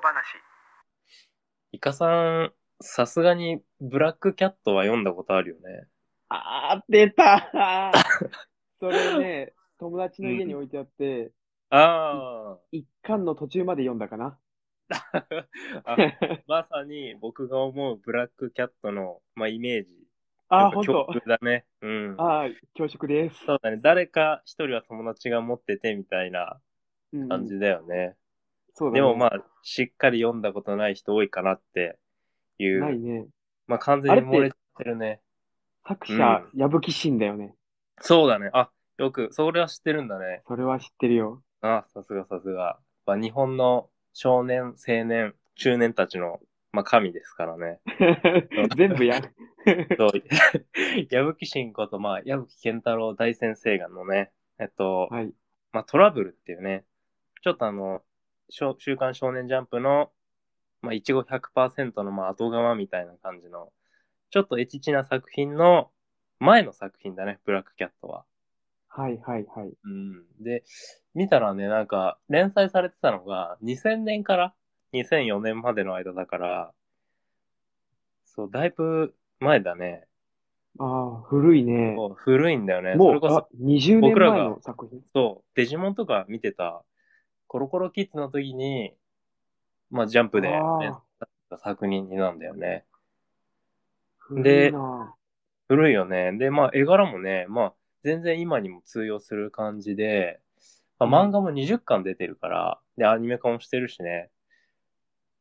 小話イカさん、さすがにブラックキャットは読んだことあるよね。あー、出たそれね、友達の家に置いてあって、あ一巻の途中まで読んだかな。ああ、まさに僕が思うブラックキャットの、まあ、イメージ。あー、やっぱほんと共。通だね。うん。あー、恐縮です。そうだね。誰か一人は友達が持っててみたいなうん感じだよね。そうだね。でもまあ、しっかり読んだことない人多いかなっていう。ないね。まあ完全に漏れてるね。作者、矢吹慎だよね。そうだね。あ、よく、それは知ってるんだね。それは知ってるよ。あ、さすがさすが。やっぱ日本の少年、青年、中年たちの、まあ、神ですからね。全部や。そう 矢吹慎こと、まあ、矢吹健太郎大先生がのね、えっと、はい。まあ、トラブルっていうね、ちょっとあの、週刊少年ジャンプの、まあ、いちご100%の、まあ、後側みたいな感じの、ちょっとエチチな作品の前の作品だね、ブラックキャットは。はいはいはい。うん。で、見たらね、なんか、連載されてたのが、2000年から2004年までの間だから、そう、だいぶ前だね。ああ、古いね。古いんだよね。そもう、れこそあ、、20年僕らが前の作品？そう、デジモンとか見てた、コロコロキッズの時に、まあ、ジャンプであー連載された作品になんだよね。古いな古いよね。で、まあ、絵柄もね、まあ、全然今にも通用する感じで、まあ、漫画も20巻出てるから、で、アニメ化もしてるしね。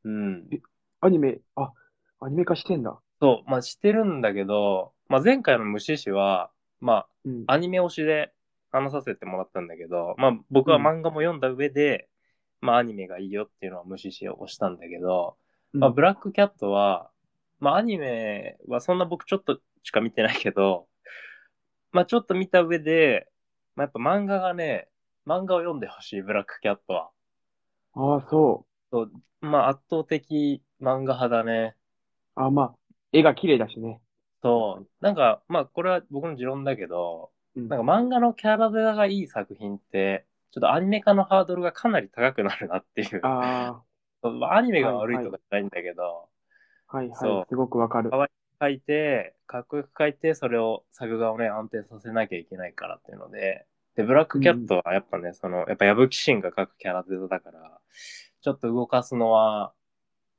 うん。アニメ、あ、アニメ化してんだ。そう、まあ、してるんだけど、まあ、前回の虫師は、まうん。あ、アニメ推しで話させてもらったんだけど、まあ、僕は漫画も読んだ上で、まあ、アニメがいいよっていうのは虫師を推したんだけど、まあ、ブラックキャットは、まあ、アニメはそんな僕ちょっとしか見てないけど、まあ、ちょっと見た上で、まあ、やっぱ漫画がね、漫画を読んでほしい、ブラックキャットは。ああ、そまあ、圧倒的漫画派だね。う。あまあ、絵が綺麗だしね。そう。なんか、まあ、これは僕の持論だけど、うんなんか漫画のキャラデザがいい作品って、ちょっとアニメ化のハードルがかなり高くなるなっていう。あアニメが悪いとかじゃないんだけど、あ、はいそうはい。すごくわかる。書いて、かっこよく書いて、それを作画をね、安定させなきゃいけないからっていうので、で、ブラックキャットはやっぱね、その、やっぱ矢吹慎が書くキャラデザだから、ちょっと動かすのは、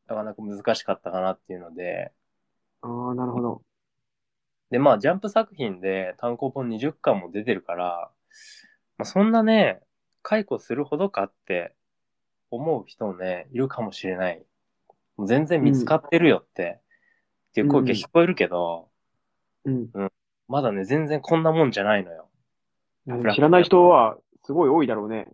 なかなか難しかったかなっていうので、ああ、なるほど。で、まあ、ジャンプ作品で単行本20巻も出てるから、まあ、そんなね、解雇するほどかって思う人もね、いるかもしれない。もう全然見つかってるよって、っていう声が聞こえるけど、うん。まだね、全然こんなもんじゃないのよ。知らない人はすごい多いだろうね。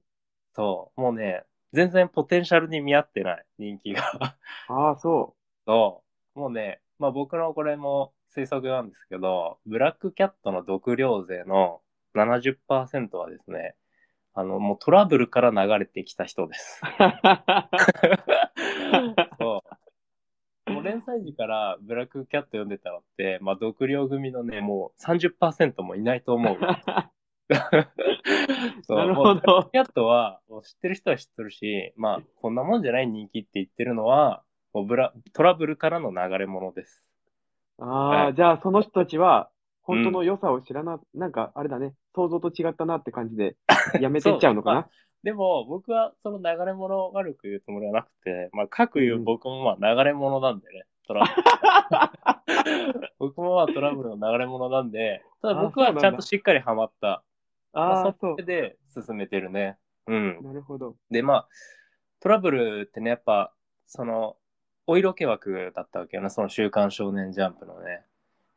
そう。もうね、全然ポテンシャルに見合ってない、人気が。ああ、そそう。もうね、まあ僕のこれも推測なんですけど、ブラックキャットの毒量税の70%はですね、あの、もうトラブルから流れてきた人です。そう。もう連載時からブラックキャット読んでたのって、まあ毒量組のね、もう30%もいないと思う。そうなるほど。キャットは、もう知ってる人は知ってるし、まあ、こんなもんじゃない人気って言ってるのは、もうブラトラブルからの流れ物です。ああ、はいじゃあその人たちは、本当の良さを知らな、なんかあれだね、想像と違ったなって感じで、やめてっちゃうのかな？でも、僕はその流れ物を悪く言うつもりはなくて、まあ、各言う僕もまあ流れ物なんでね、トラブル。僕もまあトラブルの流れ物なんで、ただ僕はちゃんとしっかりハマった。まああ、あ、そそれで進めてるね。うんう。。なるほど。で、まあ、トラブルってね、やっぱ、その、お色気枠だったわけよね、その週刊少年ジャンプのね。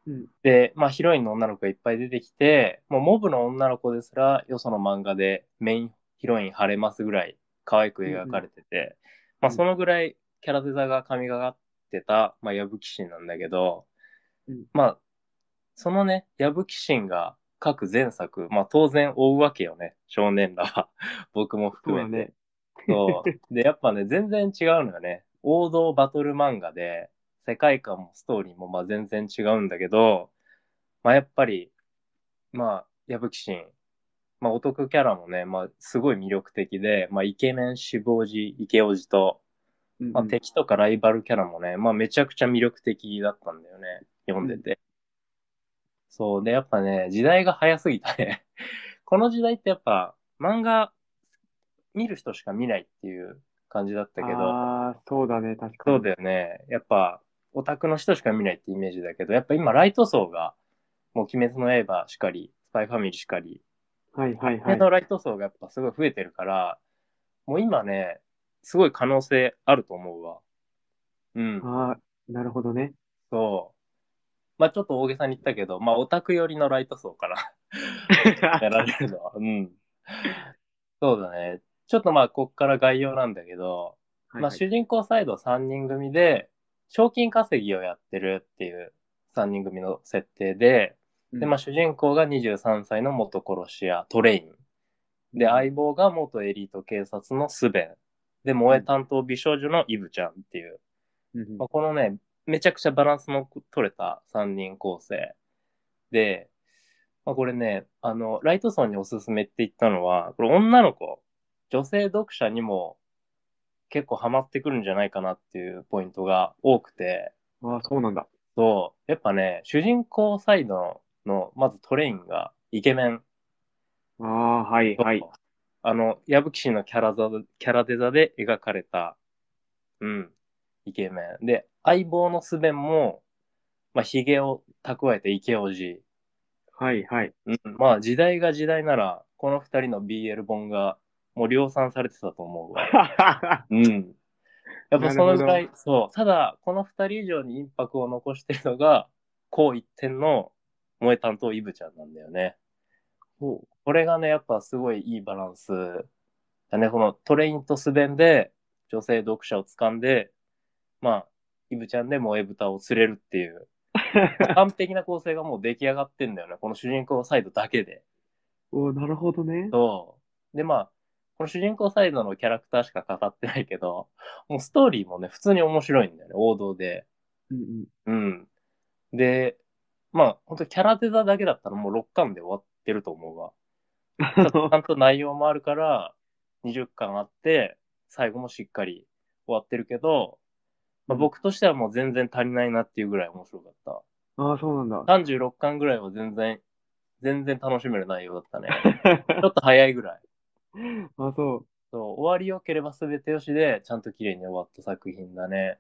うん。で、まあ、ヒロインの女の子がいっぱい出てきて、もうモブの女の子ですら、よその漫画でメインヒロイン晴れますぐらい可愛く描かれてて、まあ、そのぐらいキャラデザが神がかってた、まあ、矢吹慎なんだけど、うんまあ、そのね、矢吹慎が各前作、まあ、当然追うわけよね、少年らは。僕も含めて。そう。で、やっぱね、全然違うのよね。王道バトル漫画で、世界観もストーリーもまあ全然違うんだけど、まあやっぱり、まあ、矢吹慎、まあお得キャラもね、まあすごい魅力的で、まあイケメン志望児、イケオジと、うんまあ、敵とかライバルキャラもね、まあ、めちゃくちゃ魅力的だったんだよね。読んでて。そう。で、やっぱね、時代が早すぎたね。この時代ってやっぱ、漫画見る人しか見ないっていう感じだったけど、ああ、そうだね、確かに。そうだよね。やっぱ、オタクの人しか見ないってイメージだけど、やっぱ今、ライト層が、もう、鬼滅の刃しかり、スパイファミリーしかり、はいはいはい。のライト層がやっぱすごい増えてるから、もう今ね、すごい可能性あると思うわ。うん。ああ、なるほどね。そう。まあちょっと大げさに言ったけど、まあオタク寄りのライト層かな。やられるのは。うん。そうだね。ちょっとまあこっから概要なんだけど、はいはいまあ主人公サイド3人組で、賞金稼ぎをやってるっていう3人組の設定で、で、まあ主人公が23歳の元殺し屋、トレイン。で、相棒が元エリート警察のスベン。で、萌え担当美少女のイブちゃんっていう、うんうんまあ、このね、めちゃくちゃバランスの取れた3人構成。で、まあ、これね、あの、ライトソンにおすすめって言ったのは、これ女の子、女性読者にも結構ハマってくるんじゃないかなっていうポイントが多くて、ああ、そうなんだ。そう、やっぱね、主人公サイドの、まずトレインがイケメン。ああ、はいはい。あの、矢吹氏のキャラザキャラデザで描かれた、うん、イケメン。で、相棒のスベンも、まあ、髭を蓄えてイケオジ。はいはい。うん、まあ、時代が時代なら、この二人の BL 本が、もう量産されてたと思うわ。うん。やっぱそのぐらないそう。ただ、この二人以上にインパクトを残してるのが、こう一点の萌え担当イブちゃんなんだよね。ほこれがね、やっぱすごいいいバランスだね。このトレインとスベンで女性読者を掴んで、まあ、イブちゃんで萌え豚を釣れるっていう、う。完璧な構成がもう出来上がってんだよね。この主人公サイドだけで。おなるほどね。そう。で、まあ、この主人公サイドのキャラクターしか語ってないけど、もうストーリーもね、普通に面白いんだよね。王道で。うんうん。うん。で、まあ、本当キャラデザだけだったらもう6巻で終わってると思うわ。ちゃんと内容もあるから、20巻あって、最後もしっかり終わってるけど、まあ、僕としてはもう全然足りないなっていうぐらい面白かった。ああ、そうなんだ。36巻ぐらいは全然、全然楽しめる内容だったね。ちょっと早いぐらい。あそう。そう、終わり良ければ全てよしで、ちゃんと綺麗に終わった作品だね。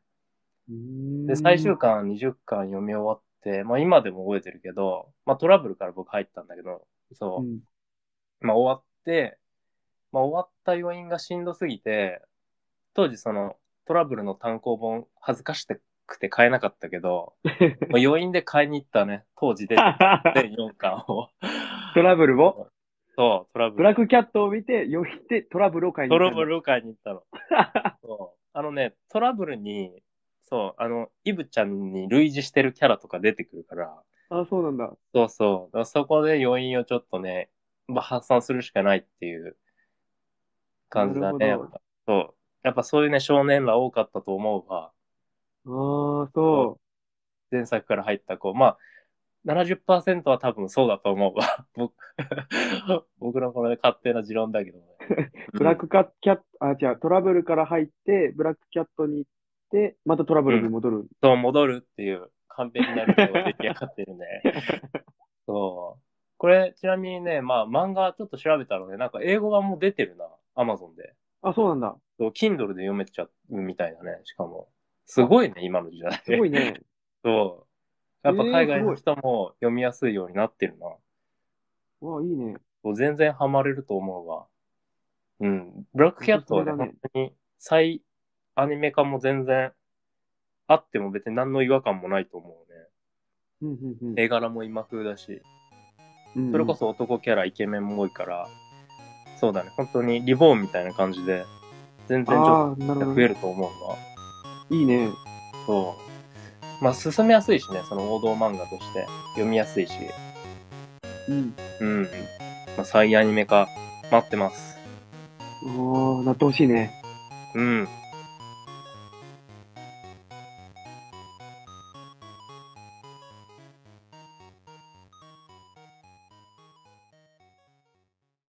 で、最終巻20巻読み終わって、まあ今でも覚えてるけど、まあトラブルから僕入ったんだけど、そうう、ん。まあ終わって、まあ終わった要因がしんどすぎて、当時そのトラブルの単行本恥ずかしくて買えなかったけど、まあ余韻で買いに行ったね、当時で 全4巻を。トラブルを？そう、トラブル。ブラックキャットを見て、よってトラブルを買いにト行ったんだラブルを買いに行ったの。そう。あのね、トラブルに、そう、あの、イブちゃんに類似してるキャラとか出てくるから、あそうなんだ。そうそう。そこで余韻をちょっとね、まあ、発散するしかないっていう感じだね。そう。やっぱそういうね、少年ら多かったと思うわ。ああ、そ前作から入った子。まあ、70%は多分そうだと思うわ。僕 僕のこれ勝手な持論だけどね。う。ブラックキャット、あ、違う、トラブルから入って、ブラックキャットに行って、またトラブルに戻る。そう、戻るっていう完璧なルートが出来上がってるね。そう。これ、ちなみにね、まあ、漫画ちょっと調べたらね、なんか英語版も出てるな。アマゾンで。あ、そうなんだ。そう、Kindle で読めちゃうみたいだね。しかも。すごいね、今の時代。すごいね。そう。やっぱ海外えーの人も読みやすいようになってるな。うわ、いいね。そう全然ハマれると思うわ。うん。ブラックキャットはね、おすすめだね本当に再アニメ化も全然あっても別に何の違和感もないと思うね。うんうんうん絵柄も今風だし、うん。それこそ男キャライケメンも多いから、そうだね、本当にリボーンみたいな感じで、全然ちょああ、なるほどね。っと増えると思うわ。いいね。そう。まあ、進めやすいしね、その王道漫画として。読みやすいし。うん。うん。まあ、再アニメ化、待ってます。ああ、なってほしいね。うん。